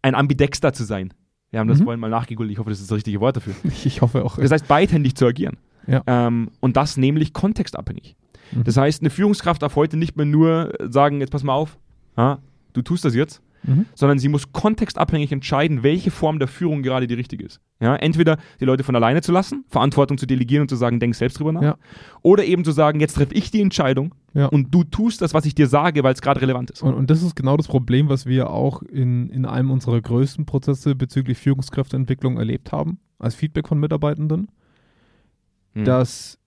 ein Ambidexter zu sein. Wir haben das Mhm. vorhin mal nachgegoogelt, ich hoffe, das ist das richtige Wort dafür. Ich, hoffe auch. Das heißt, beidhändig zu agieren. Ja. Ähm, und das nämlich kontextabhängig. Mhm. Das heißt, eine Führungskraft darf heute nicht mehr nur sagen, jetzt pass mal auf, ja, du tust das jetzt, Mhm. sondern sie muss kontextabhängig entscheiden, welche Form der Führung gerade die richtige ist. Ja, entweder die Leute von alleine zu lassen, Verantwortung zu delegieren und zu sagen, denk selbst drüber nach, Ja. oder eben zu sagen, jetzt treffe ich die Entscheidung Ja. und du tust das, was ich dir sage, weil es gerade relevant ist. Und, und das ist genau das Problem, was wir auch in, in einem unserer größten Prozesse bezüglich Führungskräfteentwicklung erlebt haben, als Feedback von Mitarbeitenden, Hm. dass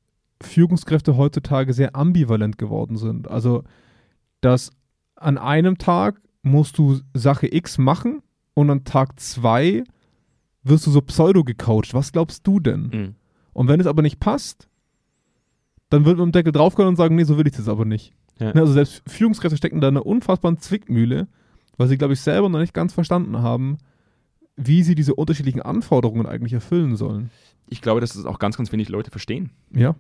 Führungskräfte heutzutage sehr ambivalent geworden sind. Also, dass an einem Tag musst du Sache X machen und an Tag zwei wirst du so pseudo gecoacht. Was glaubst du denn? Hm. Und wenn es aber nicht passt, dann wird mit dem Deckel draufgehen und sagen, nee, so will ich das aber nicht. Ja. Ne, Also selbst Führungskräfte stecken da in einer unfassbaren Zwickmühle, weil sie, glaube ich, selber noch nicht ganz verstanden haben, wie sie diese unterschiedlichen Anforderungen eigentlich erfüllen sollen. Ich glaube, dass das auch ganz, ganz wenig Leute verstehen, Ja,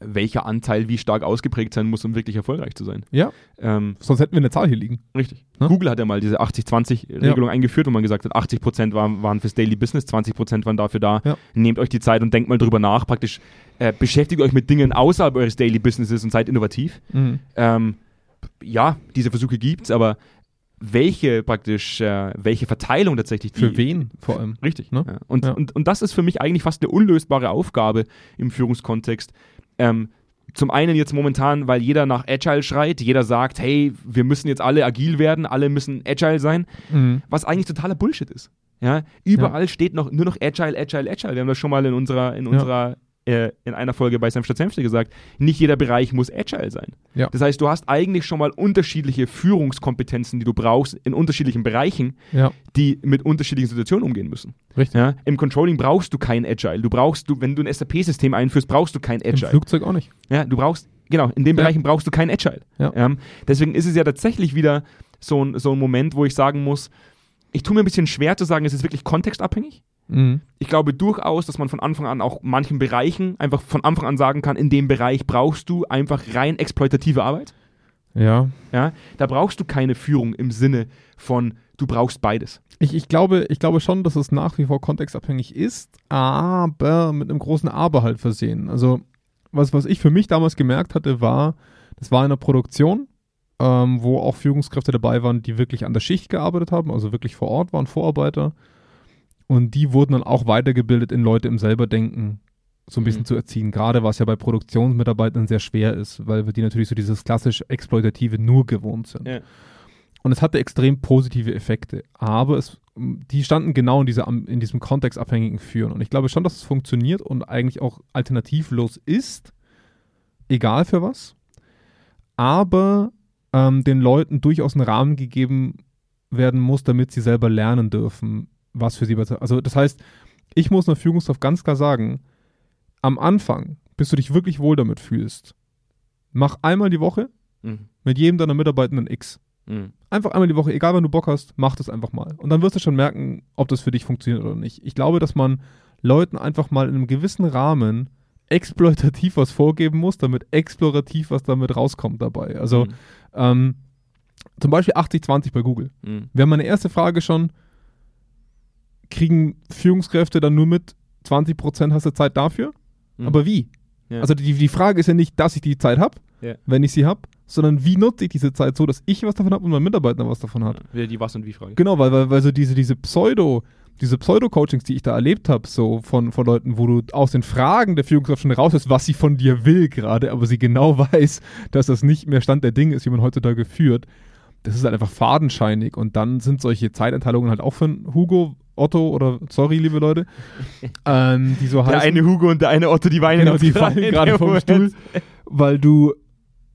welcher Anteil wie stark ausgeprägt sein muss, um wirklich erfolgreich zu sein. ja, Ähm, sonst hätten wir eine Zahl hier liegen. Richtig. Ne? Google hat ja mal diese 80-20-Regelung eingeführt, wo man gesagt hat, 80% waren, waren fürs Daily Business, 20% waren dafür da. Ja. Nehmt euch die Zeit und denkt mal drüber nach. Praktisch äh, beschäftigt euch mit Dingen außerhalb eures Daily Businesses und seid innovativ. Mhm. Ähm, ja, diese Versuche gibt's, aber welche praktisch, äh, welche Verteilung tatsächlich die, Für wen vor allem? Richtig. Ne? Ja. Und, Ja. Und, und das ist für mich eigentlich fast eine unlösbare Aufgabe im Führungskontext. Ähm, zum einen jetzt momentan, weil jeder nach Agile schreit, jeder sagt, hey, wir müssen jetzt alle agil werden, alle müssen Agile sein, Mhm. was eigentlich totaler Bullshit ist. Ja, überall steht noch nur noch Agile, Agile, Agile. Wir haben das schon mal in unserer, in Ja. unserer, äh, in einer Folge bei Senf statt Senfte gesagt. Nicht jeder Bereich muss Agile sein. Ja. Das heißt, du hast eigentlich schon mal unterschiedliche Führungskompetenzen, die du brauchst in unterschiedlichen Bereichen, Ja, die mit unterschiedlichen Situationen umgehen müssen. richtig. Ja, Im Controlling brauchst du kein Agile. Du brauchst, du, wenn du ein SAP-System einführst, brauchst du kein Im Agile. Flugzeug auch nicht. Ja, du brauchst, genau, in den. Bereichen brauchst du kein Agile. Ähm, deswegen ist es ja tatsächlich wieder so ein, so ein Moment, wo ich sagen muss, ich tue mir ein bisschen schwer zu sagen, es ist wirklich kontextabhängig. Mhm. Ich glaube durchaus, dass man von Anfang an auch manchen Bereichen einfach von Anfang an sagen kann, in dem Bereich brauchst du einfach rein exploitative Arbeit. Ja. Ja, da brauchst du keine Führung im Sinne von, du brauchst beides. Ich, ich, glaube, ich glaube schon, dass es nach wie vor kontextabhängig ist, aber mit einem großen Aber halt versehen. Also, was, was ich für mich damals gemerkt hatte, war, das war in einer Produktion, ähm, wo auch Führungskräfte dabei waren, die wirklich an der Schicht gearbeitet haben, also wirklich vor Ort waren, Vorarbeiter. Und die wurden dann auch weitergebildet in Leute im Selberdenken so ein bisschen Mhm. zu erziehen. Gerade was ja bei Produktionsmitarbeitern sehr schwer ist, weil wir die natürlich so dieses klassisch exploitative nur gewohnt sind. Ja. Und es hatte extrem positive Effekte. Aber es, die standen genau in, dieser, in diesem kontextabhängigen Führen. Und ich glaube schon, dass es funktioniert und eigentlich auch alternativlos ist, egal für was. Aber ähm, den Leuten durchaus ein Rahmen gegeben werden muss, damit sie selber lernen dürfen, was für sie besser Also das heißt, ich muss einer Führungskraft ganz klar sagen, am Anfang, bis du dich wirklich wohl damit fühlst, mach einmal die Woche Mhm. mit jedem deiner Mitarbeitenden X. Mhm. Einfach einmal die Woche, egal wann du Bock hast, mach das einfach mal. Und dann wirst du schon merken, ob das für dich funktioniert oder nicht. Ich glaube, dass man Leuten einfach mal in einem gewissen Rahmen exploitativ was vorgeben muss, damit explorativ was damit rauskommt dabei. Also Mhm. ähm, zum Beispiel 80-20 bei Google. Mhm. Wir haben meine erste Frage schon, kriegen Führungskräfte dann nur mit 20% hast du Zeit dafür? Mhm. Aber wie? Ja. Also die, die Frage ist ja nicht, dass ich die Zeit habe, Ja. wenn ich sie habe, sondern wie nutze ich diese Zeit so, dass ich was davon habe und mein Mitarbeiter was davon hat. Wieder die Was- und Wie-Frage. Genau, weil, weil, weil so diese, diese Pseudo, diese Pseudo-Coachings, die ich da erlebt habe, so von, von Leuten, wo du aus den Fragen der Führungskraft schon raushörst, was sie von dir will gerade, aber sie genau weiß, dass das nicht mehr Stand der Dinge ist, wie man heutzutage führt. Das ist halt einfach fadenscheinig und dann sind solche Zeiteinteilungen halt auch von Hugo, Otto oder sorry, liebe Leute, ähm, die so Der heißen. eine Hugo und der eine Otto, die weinen Genau, die fallen gerade vom Moment. Stuhl, weil du,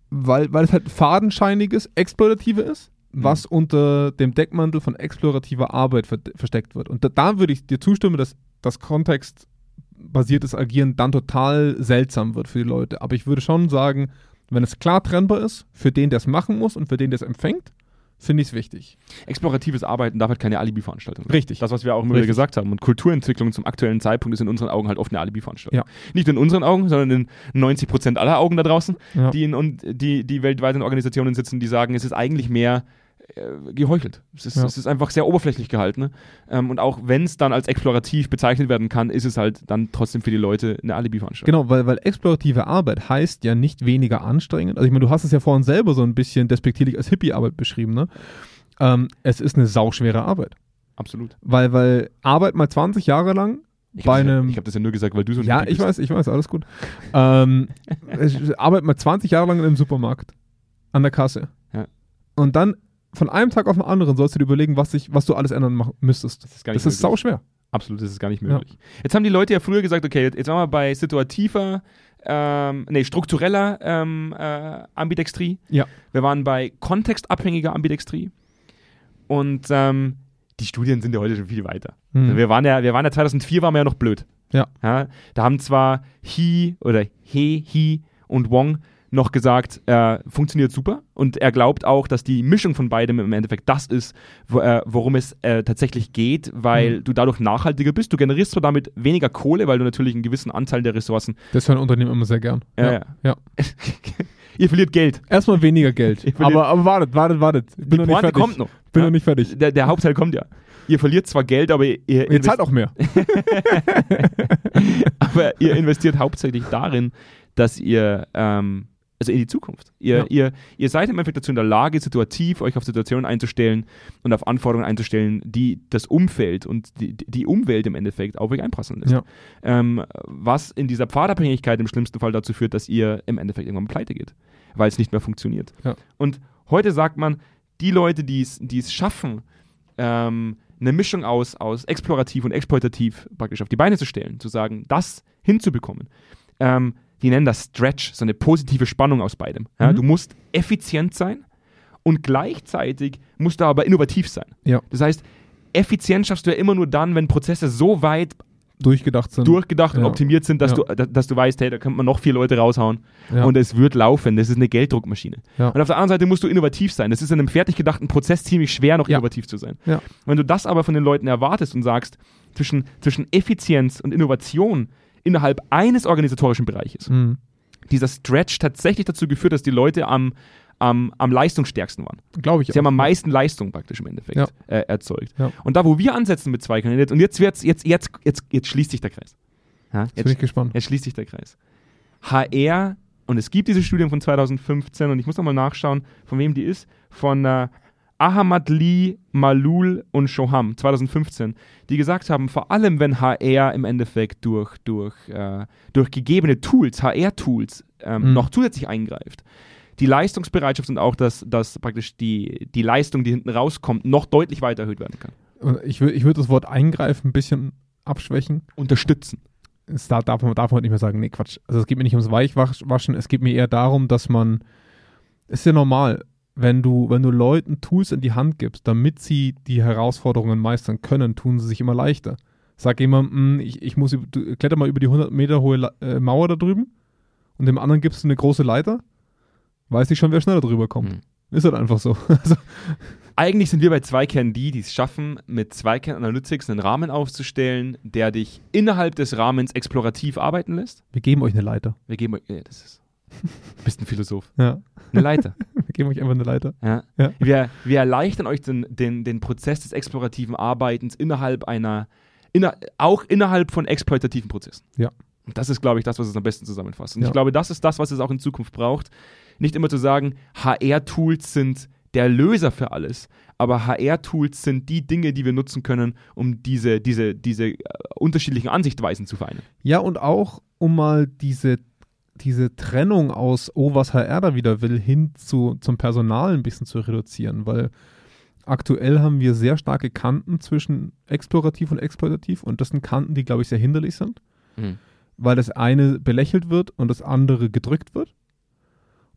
weil, weil es halt fadenscheiniges, explorative ist, Mhm. was unter dem Deckmantel von explorativer Arbeit ver versteckt wird. Und da, da würde ich dir zustimmen, dass das kontextbasiertes Agieren dann total seltsam wird für die Leute. Aber ich würde schon sagen, wenn es klar trennbar ist, für den, der es machen muss und für den, der es empfängt, finde ich es wichtig. Exploratives Arbeiten darf halt keine Alibi-Veranstaltung sein. Richtig. Das, was wir auch immer wieder gesagt haben. Und Kulturentwicklung zum aktuellen Zeitpunkt ist in unseren Augen halt oft eine Alibi-Veranstaltung. Ja. Nicht in unseren Augen, sondern in 90 Prozent aller Augen da draußen, Ja. die, in, und die, die weltweit in Organisationen sitzen, die sagen, es ist eigentlich mehr äh, geheuchelt. Es ist, Ja. es ist einfach sehr oberflächlich gehalten. Ne? Ähm, und auch wenn es dann als explorativ bezeichnet werden kann, ist es halt dann trotzdem für die Leute eine Alibi-Veranstaltung. Genau, weil, weil explorative Arbeit heißt ja nicht weniger anstrengend. Also ich meine, du hast es ja vorhin selber so ein bisschen despektierlich als Hippie-Arbeit beschrieben, ne? Ähm, es ist eine sauschwere Arbeit. Absolut. Weil, weil Arbeit mal 20 Jahre lang Ich bei habe einem... hab das ja nur gesagt, weil du so ein ja, ich weiß, ich weiß, alles gut. ähm, Arbeit mal 20 Jahre lang in einem Supermarkt. An der Kasse. Ja. Und dann von einem Tag auf den anderen sollst du dir überlegen, was, ich, was du alles ändern müsstest. Das ist gar nicht Das ist möglich. sauschwer. Absolut, das ist gar nicht möglich. Jetzt haben die Leute ja früher gesagt, okay, jetzt waren wir bei situativer, ähm, nee, struktureller ähm, äh, Ambidextrie. Ja. Wir waren bei kontextabhängiger Ambidextrie. Und ähm, die Studien sind ja heute schon viel weiter. Hm. Also wir waren ja, wir waren ja 2004 waren wir ja noch blöd. Ja. ja da haben zwar He oder He, He und Wong noch gesagt, äh, funktioniert super und er glaubt auch, dass die Mischung von beidem im Endeffekt das ist, wo, äh, worum es äh, tatsächlich geht, weil Mhm. du dadurch nachhaltiger bist. Du generierst zwar damit weniger Kohle, weil du natürlich einen gewissen Anteil der Ressourcen. Das hören Unternehmen immer sehr gern. Ja, ja. ja. Ihr verliert Geld. Erstmal weniger Geld. Aber, aber wartet, wartet, wartet. Bin Die noch nicht Pointe kommt noch. Bin Ja. noch nicht fertig. Der, der Hauptteil kommt ja. Ihr verliert zwar Geld, aber ihr, ihr, Ihr zahlt auch mehr. aber ihr investiert hauptsächlich darin, dass ihr, ähm, also in die Zukunft. Ihr, Ja. ihr, ihr seid im Endeffekt dazu in der Lage, situativ euch auf Situationen einzustellen und auf Anforderungen einzustellen, die das Umfeld und die, die Umwelt im Endeffekt auf euch einprasseln lässt. Ja. Ähm, was in dieser Pfadabhängigkeit im schlimmsten Fall dazu führt, dass ihr im Endeffekt irgendwann pleite geht, weil es nicht mehr funktioniert. Ja. Und heute sagt man, die Leute, die es schaffen, ähm, eine Mischung aus, aus explorativ und exploitativ praktisch auf die Beine zu stellen, zu sagen, das hinzubekommen. Ähm, die nennen das Stretch, so eine positive Spannung aus beidem. Ja, Mhm. Du musst effizient sein und gleichzeitig musst du aber innovativ sein. Ja. Das heißt, effizient schaffst du ja immer nur dann, wenn Prozesse so weit Durchgedacht sind. durchgedacht und ja. optimiert sind, dass, du, da- dass du weißt, hey, da könnte man noch vier Leute raushauen und es wird laufen. Das ist eine Gelddruckmaschine. Und auf der anderen Seite musst du innovativ sein. Das ist in einem fertig gedachten Prozess ziemlich schwer, noch innovativ zu sein. Wenn du das aber von den Leuten erwartest und sagst, zwischen, zwischen Effizienz und Innovation innerhalb eines organisatorischen Bereiches, Mhm. dieser Stretch tatsächlich dazu geführt, dass die Leute am, am, am leistungsstärksten waren. Glaube ich Sie haben auch. am meisten Leistung praktisch im Endeffekt Ja. äh, erzeugt. Ja. Und da, wo wir ansetzen mit zwei Kandidaten, und jetzt, wird's, jetzt, jetzt, jetzt, jetzt schließt sich der Kreis. Ja, Jetzt bin jetzt, ich gespannt. jetzt schließt sich der Kreis. HR, und es gibt diese Studie von 2015, und ich muss nochmal nachschauen, von wem die ist, von äh, Ahmad Lee, Malul und Shoham 2015, die gesagt haben, vor allem wenn HR im Endeffekt durch, durch, äh, durch gegebene Tools, HR-Tools, ähm, Mhm. noch zusätzlich eingreift, die Leistungsbereitschaft und auch das, das praktisch die, die Leistung, die hinten rauskommt, noch deutlich weiter erhöht werden kann. Ich, ich würde das Wort eingreifen ein bisschen abschwächen. Unterstützen. Es da darf man, darf man nicht mehr sagen, nee, Quatsch. Also es geht mir nicht ums Weichwaschen, es geht mir eher darum, dass man, es ist ja normal, wenn du, wenn du Leuten Tools in die Hand gibst, damit sie die Herausforderungen meistern können, tun sie sich immer leichter. Sag jemandem, ich, ich muss, du, kletter mal über die 100 Meter hohe äh, Mauer da drüben und dem anderen gibst du eine große Leiter, weiß ich schon, wer schneller drüber kommt. Mhm. Ist halt einfach so. Also, Eigentlich sind wir bei Zweikern die, die es schaffen, mit Zweikern Analytics einen Rahmen aufzustellen, der dich innerhalb des Rahmens explorativ arbeiten lässt. wir geben euch eine Leiter. Wir geben euch, ja, das ist, bist ein Philosoph. Ja. Eine Leiter. Wir geben euch einfach eine Leiter. Ja. Ja. Wir, wir erleichtern euch den, den, den Prozess des explorativen Arbeitens innerhalb einer, inner, auch innerhalb von exploitativen Prozessen. Ja. Und das ist, glaube ich, das, was es am besten zusammenfasst. Und Ja. ich glaube, das ist das, was es auch in Zukunft braucht. Nicht immer zu sagen, HR-Tools sind der Löser für alles, aber HR-Tools sind die Dinge, die wir nutzen können, um diese, diese, diese äh, unterschiedlichen Ansichtweisen zu vereinen. Ja, und auch, um mal diese, diese Trennung aus, oh, was HR da wieder will, hin zu, zum Personal ein bisschen zu reduzieren, weil aktuell haben wir sehr starke Kanten zwischen explorativ und exploitativ und das sind Kanten, die, glaube ich, sehr hinderlich sind, weil das eine belächelt wird und das andere gedrückt wird.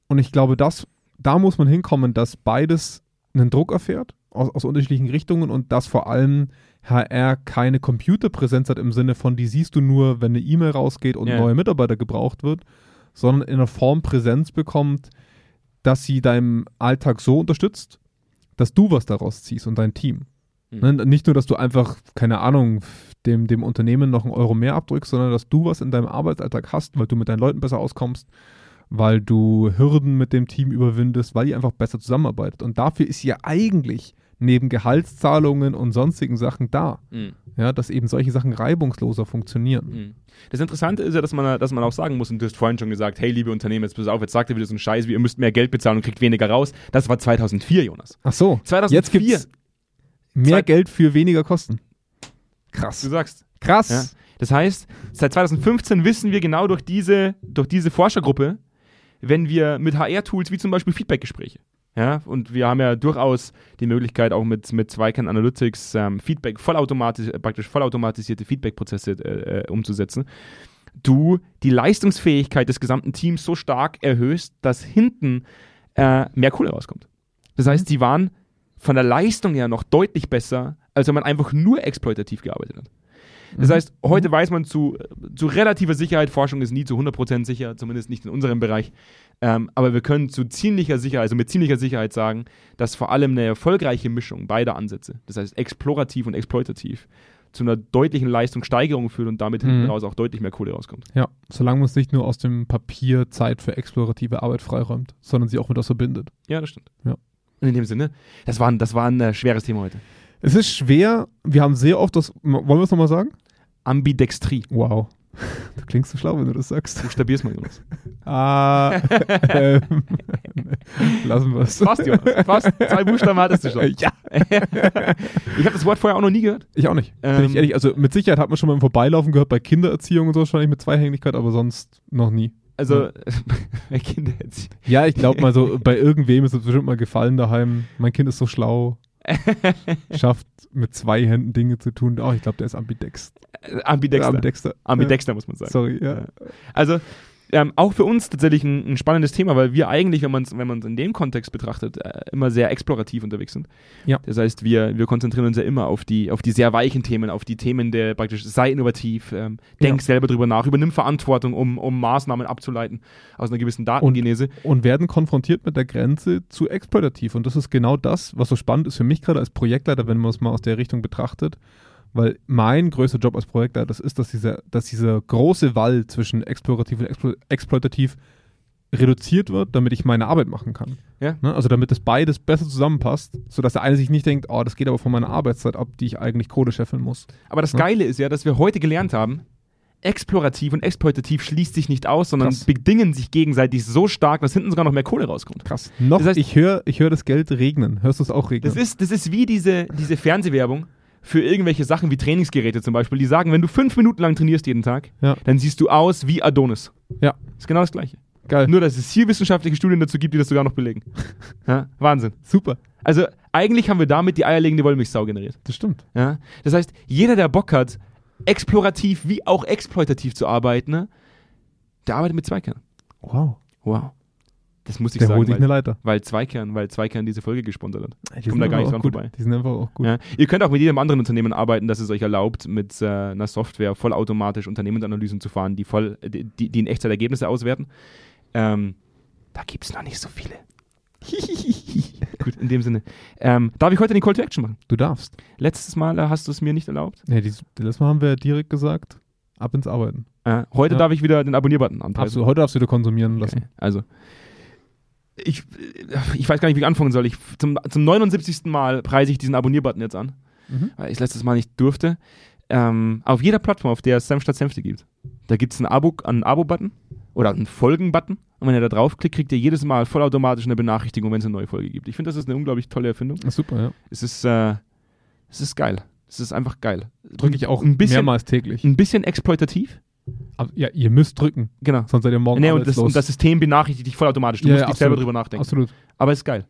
Und ich glaube, das, da muss man hinkommen, dass beides einen Druck erfährt aus, aus unterschiedlichen Richtungen und dass vor allem HR keine Computerpräsenz hat im Sinne von, die siehst du nur, wenn eine E-Mail rausgeht und Ja. ein neuer Mitarbeiter gebraucht wird, sondern in einer Form Präsenz bekommt, dass sie deinem Alltag so unterstützt, dass du was daraus ziehst und dein Team. Mhm. Nicht nur, dass du einfach, keine Ahnung, dem, dem Unternehmen noch einen Euro mehr abdrückst, sondern dass du was in deinem Arbeitsalltag hast, weil du mit deinen Leuten besser auskommst, weil du Hürden mit dem Team überwindest, weil ihr einfach besser zusammenarbeitet. Und dafür ist ja eigentlich neben Gehaltszahlungen und sonstigen Sachen da, Mhm. ja, dass eben solche Sachen reibungsloser funktionieren. Mhm. Das Interessante ist ja, dass man, dass man auch sagen muss, und du hast vorhin schon gesagt, hey, liebe Unternehmen, jetzt pass auf, jetzt sagt ihr wieder so einen Scheiß, wie ihr müsst mehr Geld bezahlen und kriegt weniger raus. Das war 2004, Jonas. Ach so, 2004. jetzt gibt's mehr Zwei- Geld für weniger Kosten. Du Krass. sagst. Krass. Ja. Das heißt, seit 2015 wissen wir genau durch diese, durch diese Forschergruppe, wenn wir mit HR-Tools wie zum Beispiel Feedback-Gespräche, ja, und wir haben ja durchaus die Möglichkeit, auch mit, mit Zweikern Analytics ähm, Feedback vollautomatisch, äh, praktisch vollautomatisierte Feedback-Prozesse äh, äh, umzusetzen, du die Leistungsfähigkeit des gesamten Teams so stark erhöhst, dass hinten äh, mehr Kohle rauskommt. Das heißt, die waren von der Leistung her noch deutlich besser, als wenn man einfach nur exploitativ gearbeitet hat. Das Mhm. heißt, heute weiß man zu, zu relativer Sicherheit, Forschung ist nie zu 100% sicher, zumindest nicht in unserem Bereich, ähm, aber wir können zu ziemlicher Sicherheit, also mit ziemlicher Sicherheit sagen, dass vor allem eine erfolgreiche Mischung beider Ansätze, das heißt explorativ und exploitativ, zu einer deutlichen Leistungssteigerung führt und damit hinten Mhm. raus auch deutlich mehr Kohle rauskommt. Ja, solange man es nicht nur aus dem Papier Zeit für explorative Arbeit freiräumt, sondern sie auch mit was verbindet. Ja, das stimmt. Ja. Und in dem Sinne, das war, ein- das war ein äh, schweres Thema heute. Es ist schwer, wir haben sehr oft das, wollen wir es nochmal sagen? Ambidextrie. Wow. Du klingst so schlau, wenn du das sagst. Buchstabier's mal, Jonas. Ah, ähm, lassen wir es. Fast, Jonas. Fast. Zwei Buchstaben hattest du schon. Ja, Ich habe das Wort vorher auch noch nie gehört. ich auch nicht. Bin Ähm, ich ehrlich, also mit Sicherheit hat man schon mal im Vorbeilaufen gehört, bei Kindererziehung und so wahrscheinlich mit Zweihängigkeit, aber sonst noch nie. Also, bei Kinder jetzt. Ja, ich glaube mal so, bei irgendwem ist es bestimmt mal gefallen daheim. Mein Kind ist so schlau, schafft mit zwei Händen Dinge zu tun. Oh, ich glaube, der ist ambidex. Ambidexter. Ambidexter. Ambidexter, muss man Ja. sagen. Sorry, ja. Also, ähm, auch für uns tatsächlich ein, ein spannendes Thema, weil wir eigentlich, wenn man es wenn man's in dem Kontext betrachtet, äh, immer sehr explorativ unterwegs sind. Ja. Das heißt, wir, wir konzentrieren uns ja immer auf die, auf die sehr weichen Themen, auf die Themen der praktisch, sei innovativ, ähm, denk Ja. selber drüber nach, übernimm Verantwortung, um, um Maßnahmen abzuleiten aus einer gewissen Datengenese. Und werden konfrontiert mit der Grenze zu exploitativ. Und das ist genau das, was so spannend ist für mich gerade als Projektleiter, wenn man es mal aus der Richtung betrachtet. Weil mein größter Job als Projektleiter das ist, dass dieser, dass dieser große Wall zwischen explorativ und explo exploitativ reduziert wird, damit ich meine Arbeit machen kann. Ja. Ne? Also damit das beides besser zusammenpasst, sodass der eine sich nicht denkt, oh, das geht aber von meiner Arbeitszeit ab, die ich eigentlich Kohle scheffeln muss. Aber das Ja. Geile ist ja, dass wir heute gelernt haben, explorativ und exploitativ schließt sich nicht aus, sondern Krass. bedingen sich gegenseitig so stark, dass hinten sogar noch mehr Kohle rauskommt. Krass. Noch, Das heißt- ich höre ich hör das Geld regnen. Hörst du es auch regnen? Das ist, das ist wie diese, diese Fernsehwerbung für irgendwelche Sachen wie Trainingsgeräte zum Beispiel. Die sagen, wenn du fünf Minuten lang trainierst jeden Tag, Ja. dann siehst du aus wie Adonis. Ja. Ist genau das Gleiche. Geil. Nur, dass es hier wissenschaftliche Studien dazu gibt, die das sogar noch belegen. ja, Wahnsinn. Super. Also, eigentlich haben wir damit die eierlegende Wollmilchsau generiert. Das stimmt. Ja? Das heißt, jeder, der Bock hat, explorativ wie auch exploitativ zu arbeiten, ne, der arbeitet mit Zweikern. Wow. Wow. Das muss ich Der sagen, holt sich eine weil, Leiter. weil Zweikern, weil Zweikern diese Folge gesponsert hat. Die komm da gar nicht dran gut. vorbei. Die sind einfach auch gut. Ja. Ihr könnt auch mit jedem anderen Unternehmen arbeiten, dass es euch erlaubt, mit äh, einer Software vollautomatisch Unternehmensanalysen zu fahren, die, voll, die, die in Echtzeit Ergebnisse auswerten. Ähm, da gibt es noch nicht so viele. Gut, in dem Sinne. Ähm, darf ich heute den Call to Action machen? Du darfst. Letztes Mal äh, hast du es mir nicht erlaubt. Ja, dieses, letztes Mal haben wir direkt gesagt, ab ins Arbeiten. Äh, heute Ja. darf ich wieder den Abonnierbutton. Absolut. Heute darfst du wieder konsumieren lassen. Okay. Also, ich, ich weiß gar nicht, wie ich anfangen soll. Ich, zum, zum 79. Mal preise ich diesen Abonnierbutton jetzt an, Mhm. weil ich es letztes Mal nicht durfte. Ähm, auf jeder Plattform, auf der es Senf statt Senfte gibt, da gibt es einen Abo- einen Abo-Button oder einen Folgen-Button. Und wenn ihr da draufklickt, kriegt ihr jedes Mal vollautomatisch eine Benachrichtigung, wenn es eine neue Folge gibt. Ich finde, das ist eine unglaublich tolle Erfindung. Ist super, ja. Es ist, äh, es ist geil. Es ist einfach geil. Drücke ich auch ein bisschen, mehrmals täglich. ein bisschen exploitativ. Aber, ja, ihr müsst drücken, Genau. sonst seid ihr morgen Nee, und, das, und das System benachrichtigt dich vollautomatisch. Du Ja, musst ja, nicht selber drüber nachdenken. Absolut. Aber es ist geil.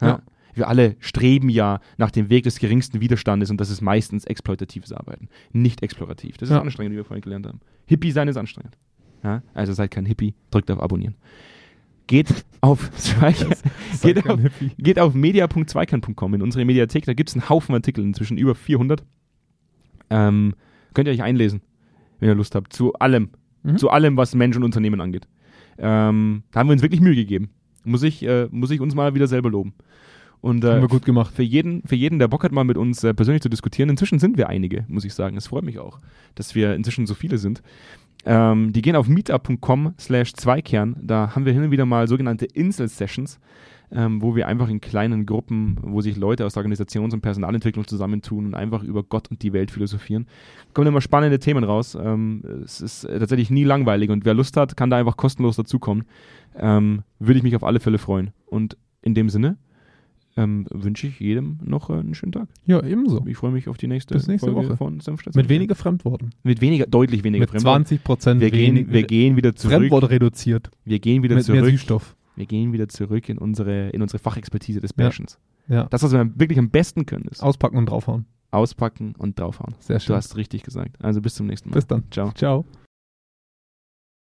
Ja. Wir alle streben ja nach dem Weg des geringsten Widerstandes und das ist meistens exploitatives Arbeiten, nicht explorativ. Das ist anstrengend, wie wir vorhin gelernt haben. Hippie sein ist anstrengend. Also seid kein Hippie, drückt auf Abonnieren. Geht auf, geht auf, geht auf media.zweikern.com in unsere Mediathek. Da gibt es einen Haufen Artikel, inzwischen über 400. Ähm, könnt ihr euch einlesen, wenn ihr Lust habt, zu allem. Mhm. Zu allem, was Mensch und Unternehmen angeht. Ähm, da haben wir uns wirklich Mühe gegeben. Muss ich, äh, muss ich uns mal wieder selber loben. Und Haben äh, wir gut gemacht. für jeden, für jeden, der Bock hat, mal mit uns äh, persönlich zu diskutieren, inzwischen sind wir einige, muss ich sagen. Es freut mich auch, dass wir inzwischen so viele sind. Ähm, die gehen auf meetup.com slash Zweikern. Da haben wir hin und wieder mal sogenannte Insel-Sessions, ähm, wo wir einfach in kleinen Gruppen, wo sich Leute aus der Organisations- und Personalentwicklung zusammentun und einfach über Gott und die Welt philosophieren. Kommen immer spannende Themen raus. Ähm, es ist äh, tatsächlich nie langweilig und wer Lust hat, kann da einfach kostenlos dazukommen. Ähm, Würde ich mich auf alle Fälle freuen. Und in dem Sinne ähm, wünsche ich jedem noch äh, einen schönen Tag. Ja, ebenso. Ich freue mich auf die nächste, Bis nächste Folge Woche. von Senfstadt. Mit weniger Fremdworten. mit weniger, deutlich weniger Mit Fremdwort. 20 Prozent Wir gehen, wir gehen wieder zurück. Fremdwort reduziert. Wir gehen wieder Mit mehr zurück. Süßstoff. Wir gehen wieder zurück in unsere, in unsere Fachexpertise des Ja. Bashens. Ja. Das, was wir wirklich am besten können, ist Auspacken und draufhauen. auspacken und draufhauen. Sehr Du schön. hast richtig gesagt. Also bis zum nächsten Mal. Bis dann. Ciao. Ciao.